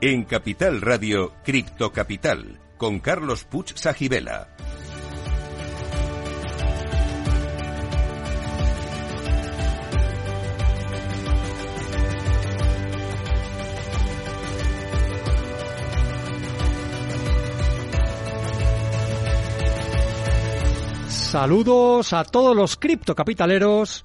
En Capital Radio, Cripto Capital, con Carlos Puch Sajibela. Saludos a todos los criptocapitaleros.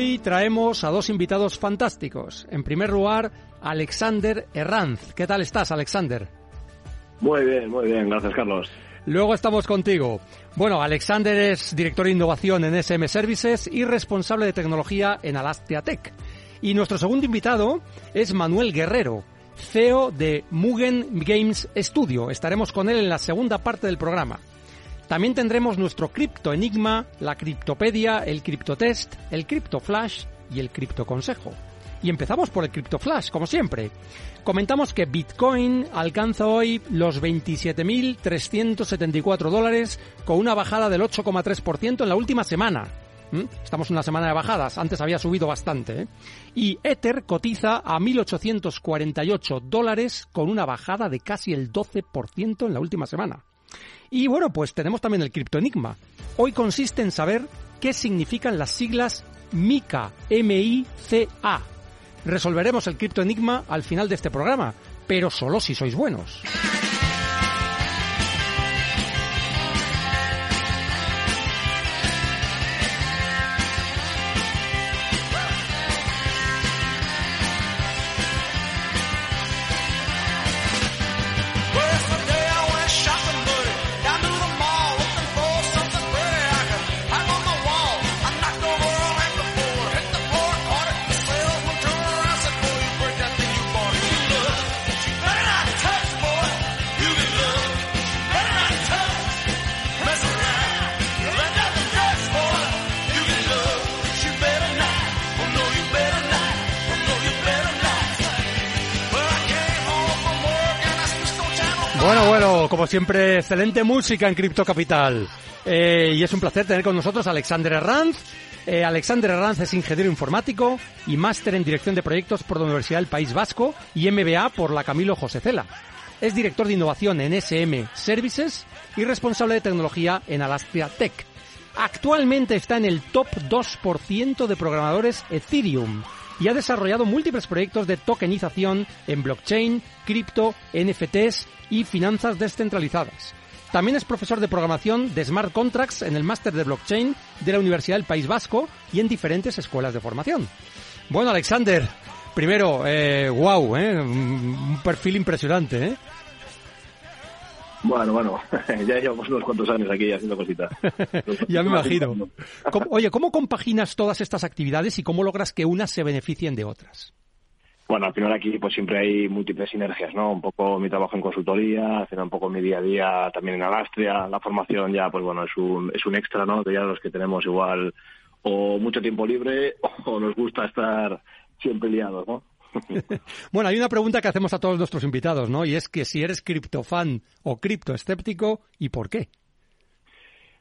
Hoy traemos a dos invitados fantásticos. En primer lugar, Alexander Herranz. ¿Qué tal estás, Alexander? Muy bien, muy bien. Gracias, Carlos. Luego estamos contigo. Bueno, Alexander es director de innovación en SM Services y responsable de tecnología en Alastia Tech. Y nuestro segundo invitado es Manuel Guerrero, CEO de Mugen Games Studio. Estaremos con él en la segunda parte del programa. También tendremos nuestro Cripto Enigma, la Criptopedia, el Criptotest, el Criptoflash y el Criptoconsejo. Y empezamos por el Criptoflash, como siempre. Comentamos que Bitcoin alcanza hoy los 27.374 dólares con una bajada del 8,3% en la última semana. ¿Mm? Estamos en una semana de bajadas, antes había subido bastante. ¿eh? Y Ether cotiza a 1.848 dólares con una bajada de casi el 12% en la última semana. Y bueno, pues tenemos también el criptoenigma. Hoy consiste en saber qué significan las siglas MICA, M-I-C-A. Resolveremos el criptoenigma al final de este programa, pero solo si sois buenos. Como siempre, excelente música en Cripto Capital. Eh, y es un placer tener con nosotros a Alexander Herranz. Eh, Alexander Herranz es ingeniero informático y máster en dirección de proyectos por la Universidad del País Vasco y MBA por la Camilo José Cela. Es director de innovación en SM Services y responsable de tecnología en Alastria Tech. Actualmente está en el top 2% de programadores Ethereum y ha desarrollado múltiples proyectos de tokenización en blockchain, cripto, NFTs y finanzas descentralizadas. También es profesor de programación de Smart Contracts en el máster de blockchain de la Universidad del País Vasco y en diferentes escuelas de formación. Bueno, Alexander, primero, eh, wow, eh, un perfil impresionante, ¿eh? Bueno, bueno, ya llevamos unos cuantos años aquí haciendo cositas. ya me imagino. ¿Cómo- Oye, ¿cómo compaginas todas estas actividades y cómo logras que unas se beneficien de otras? Bueno, al final aquí pues siempre hay múltiples sinergias, ¿no? Un poco mi trabajo en consultoría, hacer un poco mi día a día también en Alastria, la formación ya pues bueno, es un, es un extra, ¿no? Que ya los que tenemos igual o mucho tiempo libre o nos gusta estar siempre liados, ¿no? Bueno, hay una pregunta que hacemos a todos nuestros invitados, ¿no? Y es que si eres criptofan o criptoescéptico, ¿y por qué?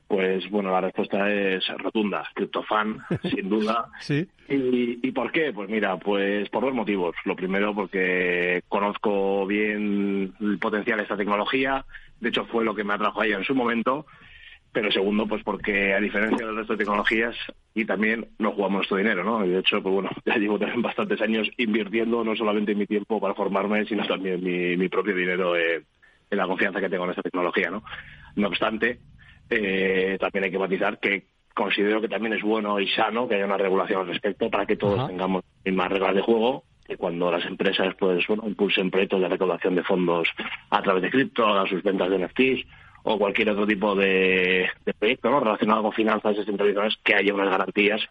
Pues bueno, la respuesta es rotunda, criptofan, sin duda. Sí. ¿Y, ¿Y por qué? Pues mira, pues por dos motivos. Lo primero, porque conozco bien el potencial de esta tecnología. De hecho, fue lo que me atrajo a ella en su momento. Pero segundo, pues porque a diferencia del resto de tecnologías, y también no jugamos nuestro dinero, ¿no? Y de hecho, pues bueno, ya llevo también bastantes años invirtiendo no solamente mi tiempo para formarme, sino también mi, mi propio dinero en, en la confianza que tengo en esta tecnología, ¿no? No obstante, eh, también hay que matizar que considero que también es bueno y sano que haya una regulación al respecto para que todos Ajá. tengamos las mismas reglas de juego que cuando las empresas pues bueno, impulsen proyectos de recaudación de fondos a través de cripto, hagan sus ventas de NFTs o cualquier otro tipo de, proyecto ¿no? relacionado con finanzas descentralizadas, que haya unas garantías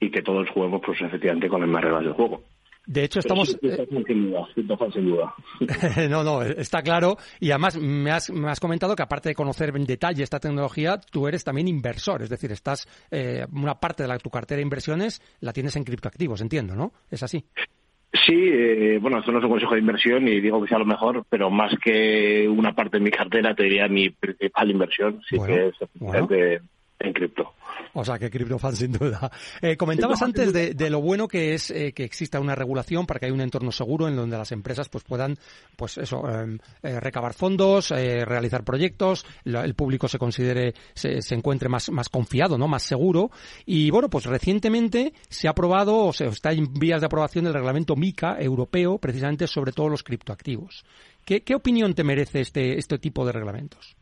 y que todos juguemos pues efectivamente con las mismas reglas del juego. De hecho, estamos. no, no, está claro. Y además me has, me has comentado que aparte de conocer en detalle esta tecnología, tú eres también inversor. Es decir, estás eh, una parte de la, tu cartera de inversiones la tienes en criptoactivos, entiendo, ¿no? ¿Es así? Sí, eh, bueno, esto no es un consejo de inversión y digo que sea lo mejor, pero más que una parte de mi cartera, te diría mi principal inversión, sí que es en cripto. O sea, que criptofan sin duda. Eh, comentabas antes de, lo bueno que es eh, que exista una regulación para que haya un entorno seguro en donde las empresas pues puedan, pues eso, em, eh, recabar fondos, realizar proyectos, el público se considere, se, se, encuentre más, más confiado, ¿no? Más seguro. Y bueno, pues recientemente se ha aprobado o se está en vías de aprobación el reglamento MICA europeo, precisamente sobre todos los criptoactivos. ¿Qué, qué opinión te merece este, este tipo de reglamentos?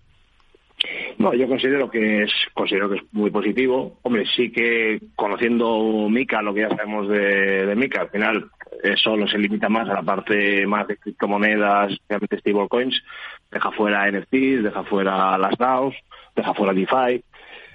No, yo considero que es considero que es muy positivo. Hombre, sí que conociendo Mica, lo que ya sabemos de, de Mica, al final eso solo se limita más a la parte más de criptomonedas, especialmente stablecoins, deja fuera NFTs, deja fuera las DAOs, deja fuera DeFi.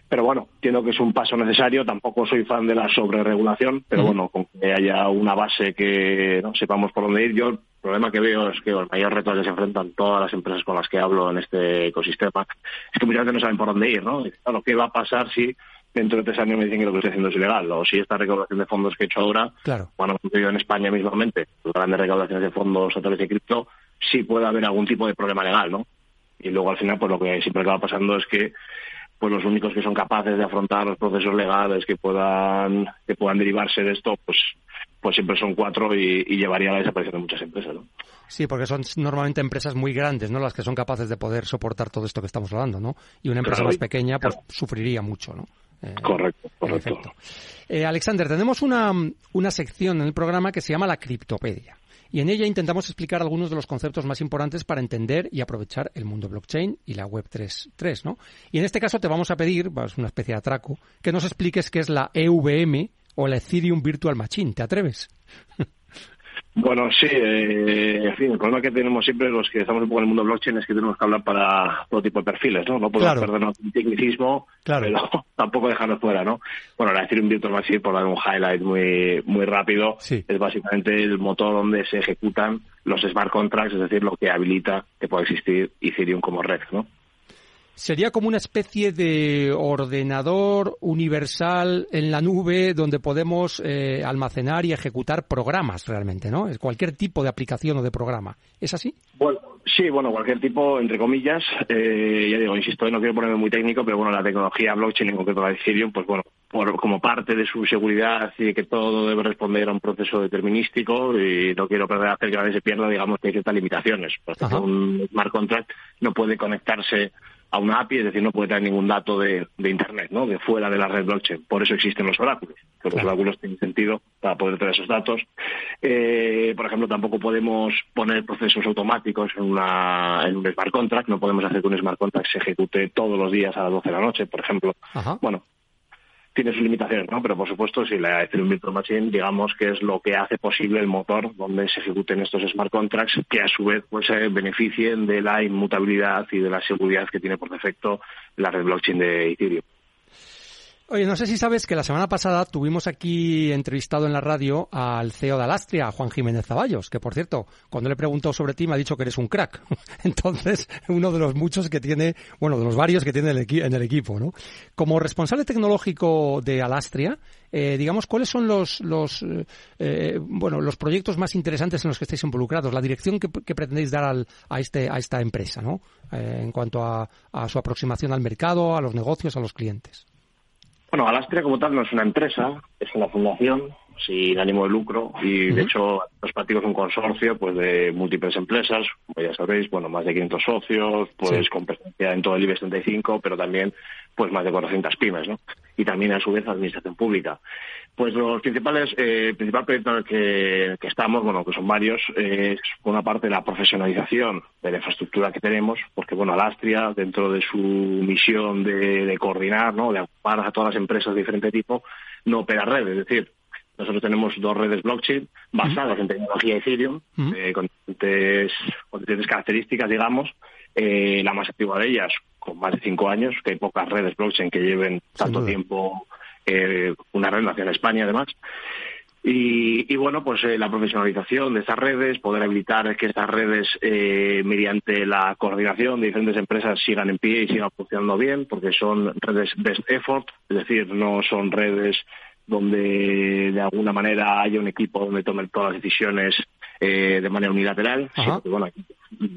Pero bueno, entiendo que es un paso necesario. Tampoco soy fan de la sobreregulación, pero bueno, con que haya una base que no sepamos por dónde ir. Yo problema que veo es que el mayor reto al que se enfrentan todas las empresas con las que hablo en este ecosistema es que muchas veces no saben por dónde ir, ¿no? claro, ¿qué va a pasar si dentro de tres años me dicen que lo que estoy haciendo es ilegal? O si esta recaudación de fondos que he hecho ahora, claro. bueno, ocurrido en España mismamente, grandes recaudaciones de fondos a través de cripto, sí puede haber algún tipo de problema legal, ¿no? Y luego al final, pues lo que siempre acaba pasando es que pues los únicos que son capaces de afrontar los procesos legales que puedan que puedan derivarse de esto, pues pues siempre son cuatro y, llevaría a la desaparición de muchas empresas, ¿no? Sí, porque son normalmente empresas muy grandes, ¿no? Las que son capaces de poder soportar todo esto que estamos hablando, ¿no? Y una empresa más pequeña, pues sufriría mucho, ¿no? Eh, correcto, correcto. Eh, Alexander, tenemos una, una sección en el programa que se llama la criptopedia. Y en ella intentamos explicar algunos de los conceptos más importantes para entender y aprovechar el mundo blockchain y la web 3.3, ¿no? Y en este caso te vamos a pedir, es una especie de atraco, que nos expliques qué es la EVM o la Ethereum Virtual Machine. ¿Te atreves? Bueno, sí, eh, en fin, el problema que tenemos siempre los que estamos un poco en el mundo blockchain es que tenemos que hablar para todo tipo de perfiles, ¿no? No podemos perdernos en tecnicismo, pero tampoco dejarnos fuera, ¿no? Bueno, la Ethereum Virtual Machine, por dar un highlight muy, muy rápido, es básicamente el motor donde se ejecutan los smart contracts, es decir, lo que habilita que pueda existir Ethereum como red, ¿no? Sería como una especie de ordenador universal en la nube donde podemos eh, almacenar y ejecutar programas realmente, ¿no? Cualquier tipo de aplicación o de programa. ¿Es así? Bueno, sí, bueno, cualquier tipo, entre comillas. Eh, ya digo, insisto, no quiero ponerme muy técnico, pero bueno, la tecnología blockchain, en concreto la Ethereum, pues bueno, por, como parte de su seguridad y que todo debe responder a un proceso determinístico y no quiero perder hacer que nadie se pierda, digamos que hay ciertas limitaciones. Por ejemplo, un smart contract no puede conectarse a una API, es decir, no puede traer ningún dato de, Internet, ¿no? De fuera de la red blockchain. Por eso existen los oráculos, que los oráculos tienen sentido para poder traer esos datos. Eh, por ejemplo, tampoco podemos poner procesos automáticos en, una, en un smart contract, no podemos hacer que un smart contract se ejecute todos los días a las 12 de la noche, por ejemplo. Bueno, tiene sus limitaciones, ¿no? Pero por supuesto, si la Ethereum Virtual Machine, digamos que es lo que hace posible el motor donde se ejecuten estos smart contracts, que a su vez pues se beneficien de la inmutabilidad y de la seguridad que tiene por defecto la red blockchain de Ethereum. Oye, no sé si sabes que la semana pasada tuvimos aquí entrevistado en la radio al CEO de Alastria, Juan Jiménez Zaballos, que por cierto, cuando le he preguntado sobre ti me ha dicho que eres un crack. Entonces, uno de los muchos que tiene, bueno, de los varios que tiene en el equipo, ¿no? Como responsable tecnológico de Alastria, eh, digamos, ¿cuáles son los, los, eh, bueno, los proyectos más interesantes en los que estáis involucrados? La dirección que, pretendéis dar al, a, este, a esta empresa, ¿no? Eh, en cuanto a su aproximación al mercado, a los negocios, a los clientes. Bueno, Alastria como tal no es una empresa, es una fundación sin ánimo de lucro y de hecho los partidos es un consorcio pues de múltiples empresas, ya sabéis, bueno, más de 500 socios, pues con presencia en todo el IBEX 35, pero también pues más de 400 pymes, ¿no? Y también a su vez administración pública. Pues los principales, eh, el principal proyecto en el que, estamos, bueno, que son varios, es por una parte la profesionalización de la infraestructura que tenemos, porque bueno, Alastria, dentro de su misión de, coordinar, ¿no? De ocupar a todas las empresas de diferente tipo, no opera red, es decir, Nosotros tenemos dos redes blockchain basadas en tecnología Ethereum, eh, con, diferentes, características, digamos. Eh, la más activa de ellas, con más de cinco años, que hay pocas redes blockchain que lleven tanto tiempo, eh, una red nacional en España, además. Y, bueno, pues eh, la profesionalización de estas redes, poder habilitar que estas redes, eh, mediante la coordinación de diferentes empresas, sigan en pie y sigan funcionando bien, porque son redes best effort, es decir, no son redes donde de alguna manera haya un equipo donde tomen todas las decisiones eh, de manera unilateral. bueno,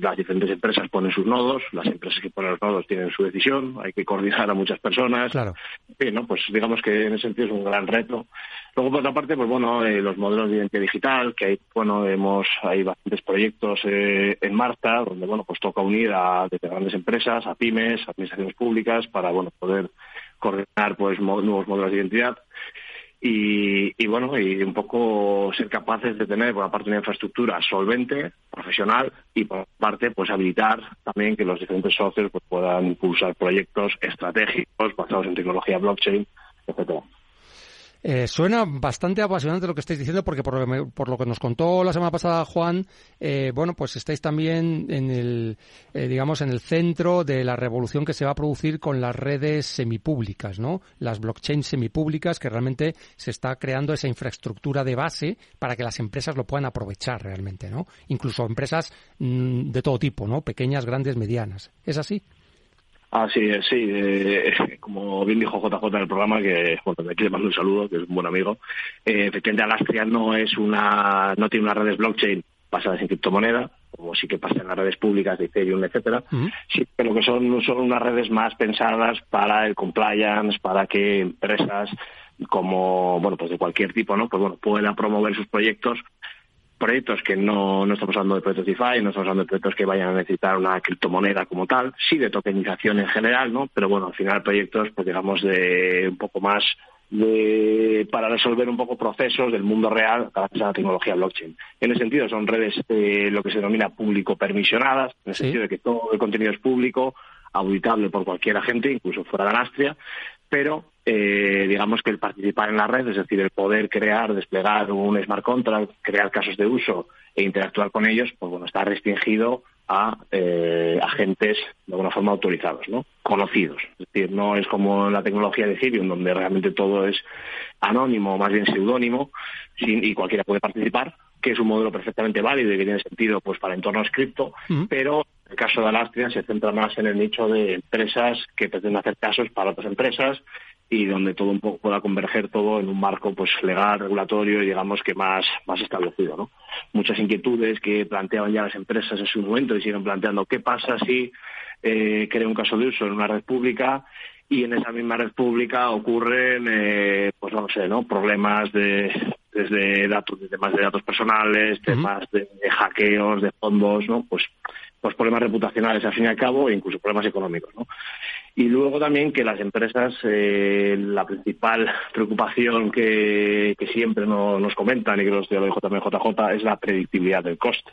las diferentes empresas ponen sus nodos, las empresas que ponen los nodos tienen su decisión, hay que coordinar a muchas personas. Claro. ¿no? Pues digamos que en ese sentido es un gran reto. Luego, por otra parte, pues bueno, eh, los modelos de identidad digital, que hay, bueno, hemos, hay bastantes proyectos eh, en marcha, donde, bueno, pues toca unir a grandes empresas, a pymes, a administraciones públicas, para, bueno, poder coordinar, pues, nuevos modelos de identidad y, bueno, y un poco ser capaces de tener por la parte una infraestructura solvente, profesional y por parte pues habilitar también que los diferentes socios pues, puedan impulsar proyectos estratégicos basados en tecnología blockchain, etcétera. Eh, suena bastante apasionante lo que estáis diciendo porque por, lo que nos contó la semana pasada Juan, eh, bueno, pues estáis también en el, eh, digamos, en el centro de la revolución que se va a producir con las redes semipúblicas, ¿no? Las blockchains semipúblicas que realmente se está creando esa infraestructura de base para que las empresas lo puedan aprovechar realmente, ¿no? Incluso empresas mm, de todo tipo, ¿no? Pequeñas, grandes, medianas. ¿Es así? Ah, sí, sí. Eh, como bien dijo JJ en el programa, que bueno, de aquí le mando un saludo, que es un buen amigo. Eh, efectivamente, Alastria no es una, no tiene unas redes blockchain basadas en criptomoneda, como sí que pasa en las redes públicas de Ethereum, etcétera. Sí, pero que son, son unas redes más pensadas para el compliance, para que empresas como, bueno, pues de cualquier tipo, ¿no? Pues bueno, puedan promover sus proyectos proyectos que no, no estamos hablando de proyectos DeFi, no estamos hablando de proyectos que vayan a necesitar una criptomoneda como tal, sí de tokenización en general, ¿no? Pero bueno, al final proyectos, pues digamos, de un poco más de, para resolver un poco procesos del mundo real gracias a la tecnología blockchain. En ese sentido, son redes eh, lo que se denomina público permisionadas, en el sentido de que todo el contenido es público, auditable por cualquier agente, incluso fuera de Astria, pero eh, digamos que el participar en la red, es decir, el poder crear, desplegar un smart contract, crear casos de uso e interactuar con ellos, pues bueno, está restringido a eh, agentes de alguna forma autorizados, ¿no? Conocidos. Es decir, no es como la tecnología de Ethereum, donde realmente todo es anónimo, más bien seudónimo, y cualquiera puede participar, que es un modelo perfectamente válido y que tiene sentido pues para entornos cripto, pero en el caso de Alastria se centra más en el nicho de empresas que pretenden hacer casos para otras empresas y donde todo un poco pueda converger todo en un marco pues legal, regulatorio y digamos que más, más establecido, ¿no? Muchas inquietudes que planteaban ya las empresas en su momento y siguen planteando qué pasa si eh, crea un caso de uso en una red pública y en esa misma red pública ocurren eh, pues no sé, ¿no? problemas de desde datos, de temas de datos personales, temas de, hackeos, de fondos, ¿no? Pues, pues problemas reputacionales al fin y al cabo e incluso problemas económicos, ¿no? Y luego también que las empresas, eh, la principal preocupación que, que siempre nos comentan, y que lo dijo también JJ, es la predictibilidad del coste.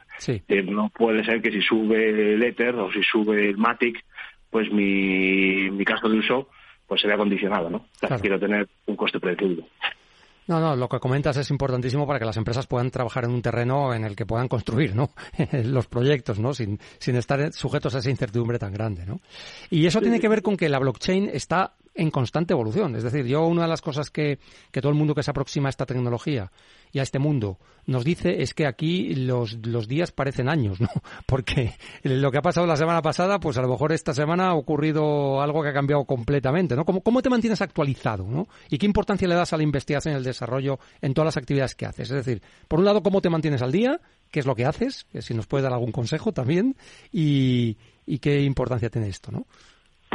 no puede ser que si sube el Ether o si sube el Matic, pues mi, mi caso de uso pues se vea condicionado, ¿no? Quiero tener un coste predecible. No, no, lo que comentas es importantísimo para que las empresas puedan trabajar en un terreno en el que puedan construir, ¿no? Los proyectos, ¿no? Sin, estar sujetos a esa incertidumbre tan grande, ¿no? Y eso tiene que ver con que la blockchain está en constante evolución. Es decir, yo una de las cosas que, que todo el mundo que se aproxima a esta tecnología y a este mundo nos dice es que aquí los, los días parecen años, ¿no? Porque lo que ha pasado la semana pasada, pues a lo mejor esta semana ha ocurrido algo que ha cambiado completamente, ¿no? ¿Cómo, cómo te mantienes actualizado, ¿no? ¿Y qué importancia le das a la investigación y el desarrollo en todas las actividades que haces? Es decir, por un lado, ¿cómo te mantienes al día? ¿Qué es lo que haces? Si nos puedes dar algún consejo también. Y, y qué importancia tiene esto, ¿no?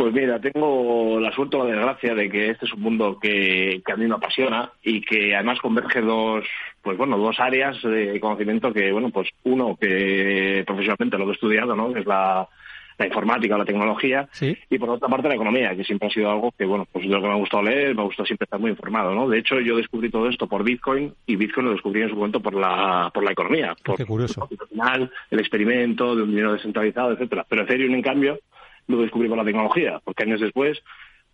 Pues mira, tengo la suerte o la desgracia de que este es un mundo que, a mí me apasiona y que además converge dos, pues bueno, dos áreas de conocimiento que, bueno, pues uno que profesionalmente lo he estudiado, ¿no? Que es la, informática o la tecnología y por otra parte la economía, que siempre ha sido algo que, bueno, pues lo que me ha gustado leer, me ha gustado siempre estar muy informado, ¿no? De hecho, yo descubrí todo esto por Bitcoin y Bitcoin lo descubrí en su momento por la, por la economía. Por, Qué curioso. el experimento de un dinero descentralizado, etcétera. Pero Ethereum, en cambio, lo descubrí con la tecnología, porque años después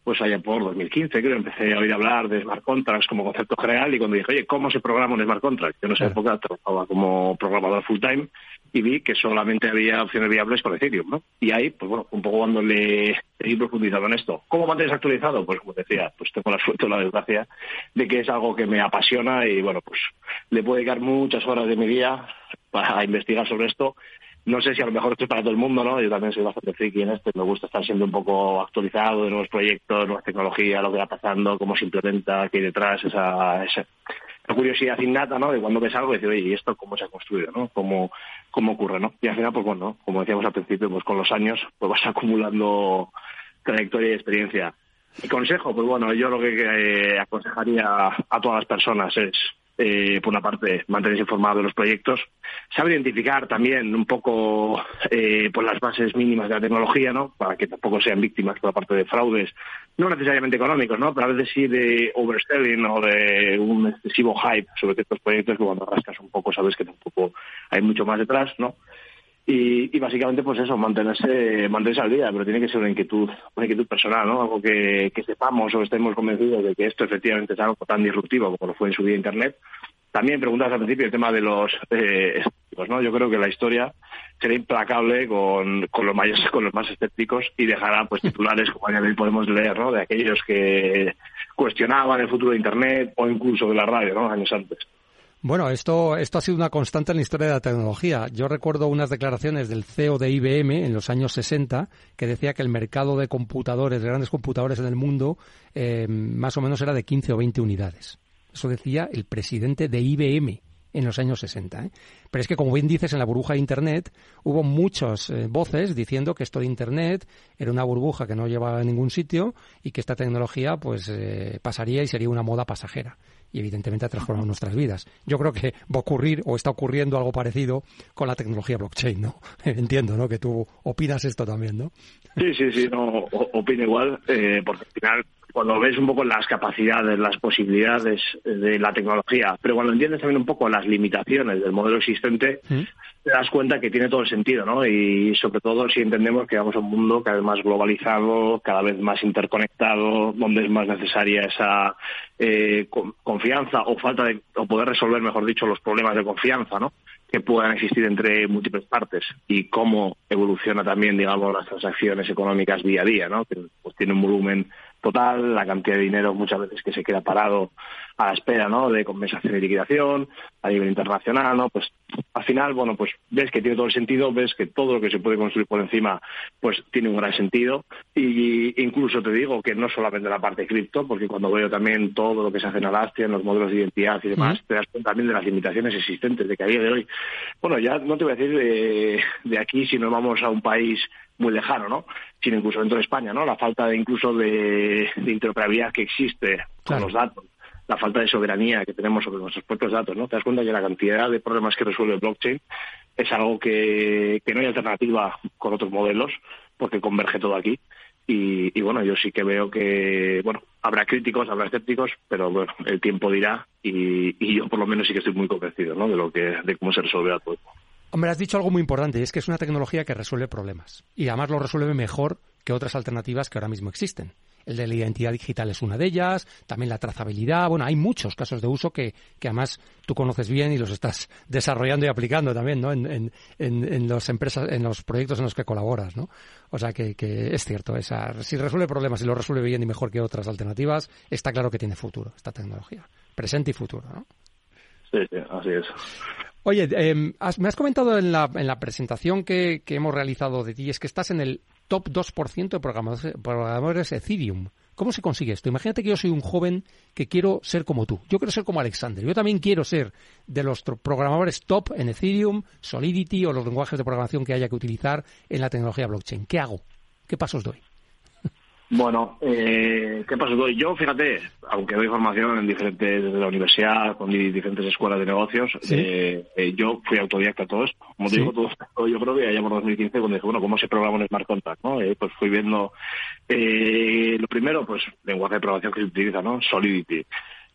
pues allá por 2015, creo, empecé a oír hablar de smart contracts como concepto general y cuando dije, oye, ¿cómo se programa un smart contract? Yo en esa época trabajaba como programador full time y vi que solamente había opciones viables con Ethereum, ¿no? Y ahí, pues bueno, un poco cuando le he profundizado en esto. ¿Cómo mantienes actualizado? Pues como decía, pues tengo la suerte o la desgracia de que es algo que me apasiona y bueno, pues le puedo dedicar muchas horas de mi día para investigar sobre esto no sé si a lo mejor estoy para todo el mundo, ¿no? Yo también soy bastante friki en esto, me gusta estar siendo un poco actualizado de nuevos proyectos, nuevas tecnologías, lo que va pasando, cómo se implementa, qué hay detrás, esa, esa, curiosidad innata, ¿no? De cuando ves algo y decir, oye, ¿y esto cómo se ha construido, ¿no? ¿Cómo, cómo ocurre, ¿no? Y al final, pues bueno, como decíamos al principio, pues con los años, pues vas acumulando trayectoria y experiencia. Mi consejo, pues bueno, yo lo que eh, aconsejaría a todas las personas es eh, por una parte, mantenerse informado de los proyectos, saber identificar también un poco eh, pues las bases mínimas de la tecnología, ¿no? Para que tampoco sean víctimas por la parte de fraudes, no necesariamente económicos, ¿no? Pero a veces sí de overselling o de un excesivo hype sobre ciertos proyectos que cuando rascas un poco sabes que tampoco hay mucho más detrás, ¿no? Y, y, básicamente pues eso mantenerse mantenerse al día pero tiene que ser una inquietud una inquietud personal no algo que, que sepamos o estemos convencidos de que esto efectivamente es algo tan disruptivo como lo fue en su día internet. También preguntas al principio el tema de los eh, escépticos no yo creo que la historia será implacable con, con los mayores con los más escépticos y dejará pues titulares como ya podemos leer no de aquellos que cuestionaban el futuro de internet o incluso de la radio no años antes bueno, esto, esto ha sido una constante en la historia de la tecnología. Yo recuerdo unas declaraciones del CEO de IBM en los años 60 que decía que el mercado de computadores, de grandes computadores en el mundo, eh, más o menos era de 15 o 20 unidades. Eso decía el presidente de IBM en los años 60. ¿eh? Pero es que, como bien dices, en la burbuja de Internet hubo muchas eh, voces diciendo que esto de Internet era una burbuja que no llevaba a ningún sitio y que esta tecnología pues eh, pasaría y sería una moda pasajera. Y evidentemente ha transformado nuestras vidas. Yo creo que va a ocurrir o está ocurriendo algo parecido con la tecnología blockchain, ¿no? Entiendo, ¿no? Que tú opinas esto también, ¿no? Sí, sí, sí, no, opino igual, porque al final cuando ves un poco las capacidades, las posibilidades de la tecnología, pero cuando entiendes también un poco las limitaciones del modelo existente, mm. te das cuenta que tiene todo el sentido, ¿no? Y sobre todo si entendemos que vamos a un mundo cada vez más globalizado, cada vez más interconectado, donde es más necesaria esa eh, confianza o falta de, o poder resolver, mejor dicho, los problemas de confianza, ¿no? que puedan existir entre múltiples partes y cómo evoluciona también, digamos, las transacciones económicas día a día, ¿no? Que pues, tiene un volumen total, la cantidad de dinero muchas veces que se queda parado a la espera, ¿no? De compensación y liquidación a nivel internacional, ¿no? Pues al final, bueno, pues ves que tiene todo el sentido, ves que todo lo que se puede construir por encima, pues tiene un gran sentido y incluso te digo que no solamente la parte cripto, porque cuando veo también todo lo que se hace en Alastia, en los modelos de identidad y demás, te das cuenta también de las limitaciones existentes, de que a día de hoy, bueno, ya no te voy a decir de, de aquí si nos vamos a un país muy lejano, ¿no? Sino incluso dentro de España, ¿no? La falta de incluso de, interoperabilidad que existe con los datos, la falta de soberanía que tenemos sobre nuestros propios datos, ¿no? Te das cuenta que la cantidad de problemas que resuelve el blockchain es algo que, que no hay alternativa con otros modelos, porque converge todo aquí. Y, y, bueno, yo sí que veo que, bueno, habrá críticos, habrá escépticos, pero bueno, el tiempo dirá y, y yo por lo menos sí que estoy muy convencido, ¿no? De lo que, de cómo se resuelve todo. Hombre, has dicho algo muy importante, y es que es una tecnología que resuelve problemas. Y además lo resuelve mejor que otras alternativas que ahora mismo existen. El de la identidad digital es una de ellas, también la trazabilidad. Bueno, hay muchos casos de uso que, que además tú conoces bien y los estás desarrollando y aplicando también, ¿no? En, en, en, los empresas, en los proyectos en los que colaboras, ¿no? O sea que, que es cierto, esa, si resuelve problemas y lo resuelve bien y mejor que otras alternativas, está claro que tiene futuro esta tecnología. Presente y futuro, ¿no? Sí, sí, así es. Oye, eh, me has comentado en la, en la presentación que, que, hemos realizado de ti, es que estás en el top 2% de programadores, programadores Ethereum. ¿Cómo se consigue esto? Imagínate que yo soy un joven que quiero ser como tú. Yo quiero ser como Alexander. Yo también quiero ser de los programadores top en Ethereum, Solidity o los lenguajes de programación que haya que utilizar en la tecnología blockchain. ¿Qué hago? ¿Qué pasos doy? Bueno, eh, ¿qué pasa? Yo, fíjate, aunque doy formación en diferentes, desde la universidad, con diferentes escuelas de negocios, eh, eh, yo fui autodidacta todo esto. Como te digo, todo esto, yo creo que allá por 2015, cuando dije, bueno, ¿cómo se programa un smart contract? ¿no? Eh, pues fui viendo, lo primero, pues, lenguaje de programación que se utiliza, ¿no? Solidity.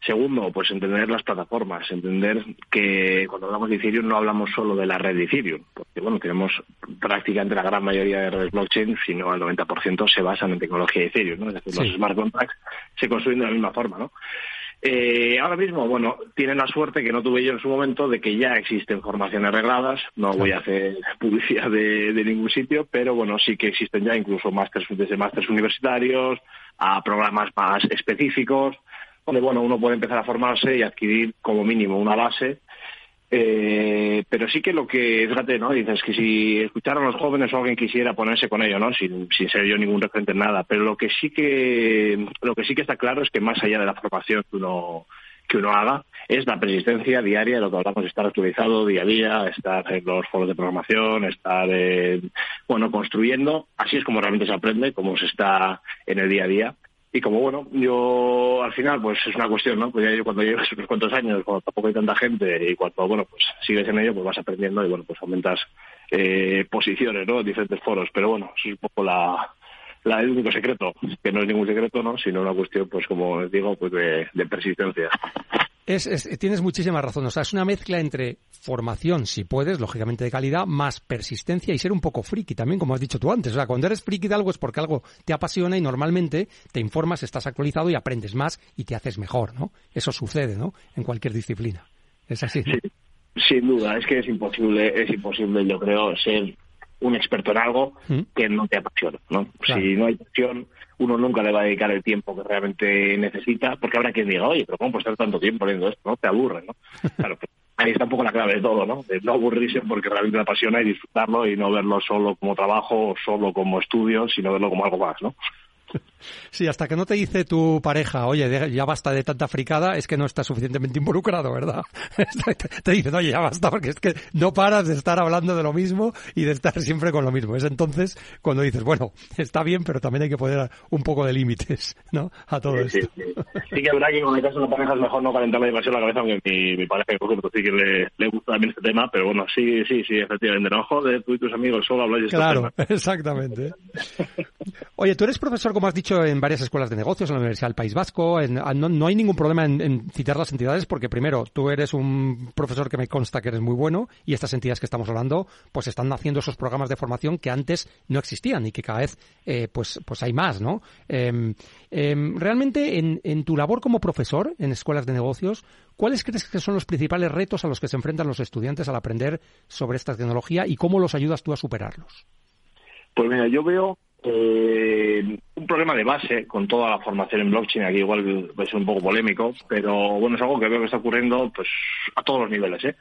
Segundo, pues entender las plataformas, entender que cuando hablamos de Ethereum no hablamos solo de la red de Ethereum, porque bueno, tenemos prácticamente la gran mayoría de redes blockchain, si no el 90% se basan en tecnología de Ethereum, ¿no? Es decir, los smart contracts se construyen de la misma forma, ¿no? Eh, ahora mismo, bueno, tienen la suerte que no tuve yo en su momento de que ya existen formaciones regladas. No voy a hacer publicidad de, ningún sitio, pero bueno, sí que existen ya incluso másteres, desde másteres universitarios a programas más específicos, donde bueno, uno puede empezar a formarse y adquirir como mínimo una base eh, pero sí que lo que, fíjate, ¿no? Dices que si escucharan los jóvenes o alguien quisiera ponerse con ello, ¿no? Sin, sin ser yo ningún referente en nada. Pero lo que sí que, lo que sí que está claro es que más allá de la formación que uno, que uno haga, es la persistencia diaria lo que hablamos, estar actualizado día a día, estar en los foros de programación, estar, bueno, construyendo. Así es como realmente se aprende, como se está en el día a día y como bueno, yo al final pues es una cuestión, ¿no? Pues ya yo cuando llevas unos cuantos años, cuando tampoco hay tanta gente y cuando bueno pues sigues en ello, pues vas aprendiendo y bueno pues aumentas eh, posiciones, ¿no? En diferentes foros. Pero bueno, es un poco la, la, el único secreto, que no es ningún secreto, ¿no? Sino una cuestión, pues como digo, pues de, de persistencia. Es, tienes muchísima razón. O sea, es una mezcla entre formación, si puedes, lógicamente de calidad, más persistencia y ser un poco friki también, como has dicho tú antes. O sea, cuando eres friki de algo es porque algo te apasiona y normalmente te informas, estás actualizado y aprendes más y te haces mejor, ¿no? Eso sucede, ¿no? En cualquier disciplina. Es así. Sí, sin duda. Es que es imposible, es imposible, yo creo, ser un experto en algo mm. que no te apasiona, ¿no? Si no hay pasión, uno nunca le va a dedicar el tiempo que realmente necesita, porque habrá quien diga, oye, pero ¿cómo puedes estar tanto tiempo leyendo esto? ¿No? Te aburre, ¿no? Claro, pues, ahí está un poco la clave de todo, ¿no? De no aburrirse porque realmente me apasiona y disfrutarlo y no verlo solo como trabajo o solo como estudio, sino verlo como algo más, ¿no? Sí, hasta que no te dice tu pareja, oye, ya basta de tanta fricada, es que no estás suficientemente involucrado, ¿verdad? te dicen, oye, ya basta, porque es que no paras de estar hablando de lo mismo y de estar siempre con lo mismo. Es entonces cuando dices, bueno, está bien, pero también hay que poner un poco de límites, ¿no? A todo esto. Sí, sí. sí, que verdad que con el caso de una pareja es mejor no calentarle demasiado la cabeza, aunque mi, mi pareja, por ejemplo, sí que le, le, gusta también este tema, pero bueno, sí, sí, sí, efectivamente. No joder, tú y tus amigos solo habláis de este Claro, exactamente. Oye, tú eres profesor, como has dicho, en varias escuelas de negocios, en la Universidad del País Vasco. Ah, no, hay ningún problema en, citar las entidades porque, primero, tú eres un profesor que me consta que eres muy bueno y estas entidades que estamos hablando pues están haciendo esos programas de formación que antes no existían y que cada vez eh, pues, pues hay más, ¿no? Em, em, realmente, en, en tu labor como profesor en escuelas de negocios, ¿cuáles crees que son los principales retos a los que se enfrentan los estudiantes al aprender sobre esta tecnología y cómo los ayudas tú a superarlos? Pues mira, yo veo eh, problema de base con toda la formación en blockchain, aquí igual ser un poco polémico, pero bueno, es algo que veo que está ocurriendo pues a todos los niveles. ¿eh?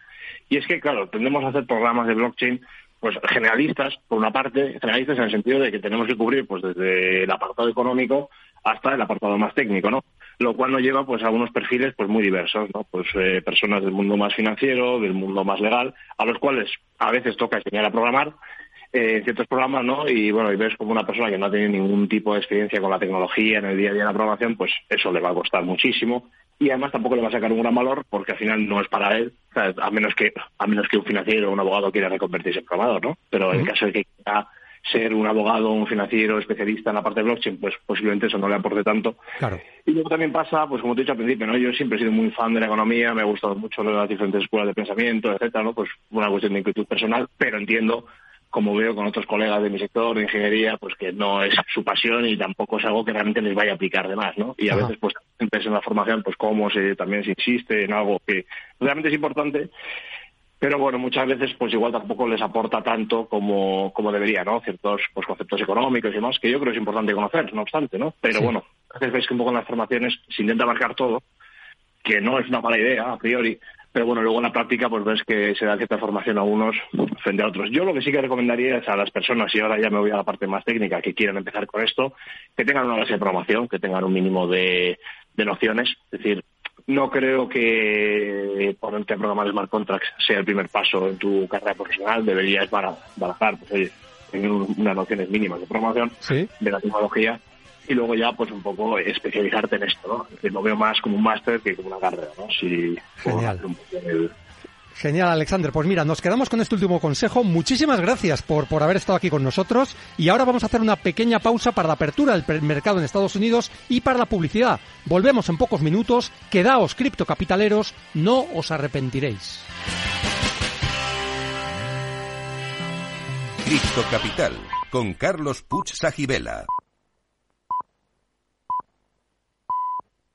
Y es que, claro, tendemos a hacer programas de blockchain pues generalistas, por una parte, generalistas en el sentido de que tenemos que cubrir pues desde el apartado económico hasta el apartado más técnico, ¿no? Lo cual nos lleva pues a unos perfiles pues muy diversos, ¿no? Pues eh, personas del mundo más financiero, del mundo más legal, a los cuales a veces toca enseñar a programar eh, ciertos programas, ¿no? Y bueno, y ves como una persona que no ha tenido ningún tipo de experiencia con la tecnología en el día a día de la programación, pues eso le va a costar muchísimo y además tampoco le va a sacar un gran valor porque al final no es para él, a menos que a menos que un financiero o un abogado quiera reconvertirse en programador, ¿no? Pero en el caso de que quiera ser un abogado, un financiero especialista en la parte de blockchain, pues posiblemente eso no le aporte tanto. Claro. Y luego también pasa, pues como te he dicho al principio, ¿no? Yo siempre he sido muy fan de la economía, me ha gustado mucho las diferentes escuelas de pensamiento, etcétera, ¿no? Pues una cuestión de inquietud personal, pero entiendo como veo con otros colegas de mi sector de ingeniería, pues que no es su pasión y tampoco es algo que realmente les vaya a aplicar de más, ¿no? Y a veces, pues, en la formación, pues cómo se, también se insiste en algo que realmente es importante, pero bueno, muchas veces, pues igual tampoco les aporta tanto como, como debería, ¿no? Ciertos pues, conceptos económicos y demás, que yo creo que es importante conocer, no obstante, ¿no? Pero bueno, a veces veis que un poco en las formaciones se intenta abarcar todo, que no es una mala idea a priori, pero bueno, luego en la práctica pues ves que se da cierta formación a unos frente a otros. Yo lo que sí que recomendaría es a las personas, y ahora ya me voy a la parte más técnica, que quieran empezar con esto, que tengan una base de programación, que tengan un mínimo de, nociones. Es decir, no creo que ponerte a programar smart contracts sea el primer paso en tu carrera profesional. Deberías barajar pues, oye, tener unas nociones mínimas de programación, de la tecnología y luego ya pues un poco especializarte en esto, ¿no? lo veo más como un máster que como una carrera, ¿no? Si Genial. Genial, Alexander. Pues mira, nos quedamos con este último consejo. Muchísimas gracias por, por haber estado aquí con nosotros. Y ahora vamos a hacer una pequeña pausa para la apertura del mercado en Estados Unidos y para la publicidad. Volvemos en pocos minutos. Quedaos, criptocapitaleros, no os arrepentiréis. Cripto Capital con Carlos Puch Sajibela.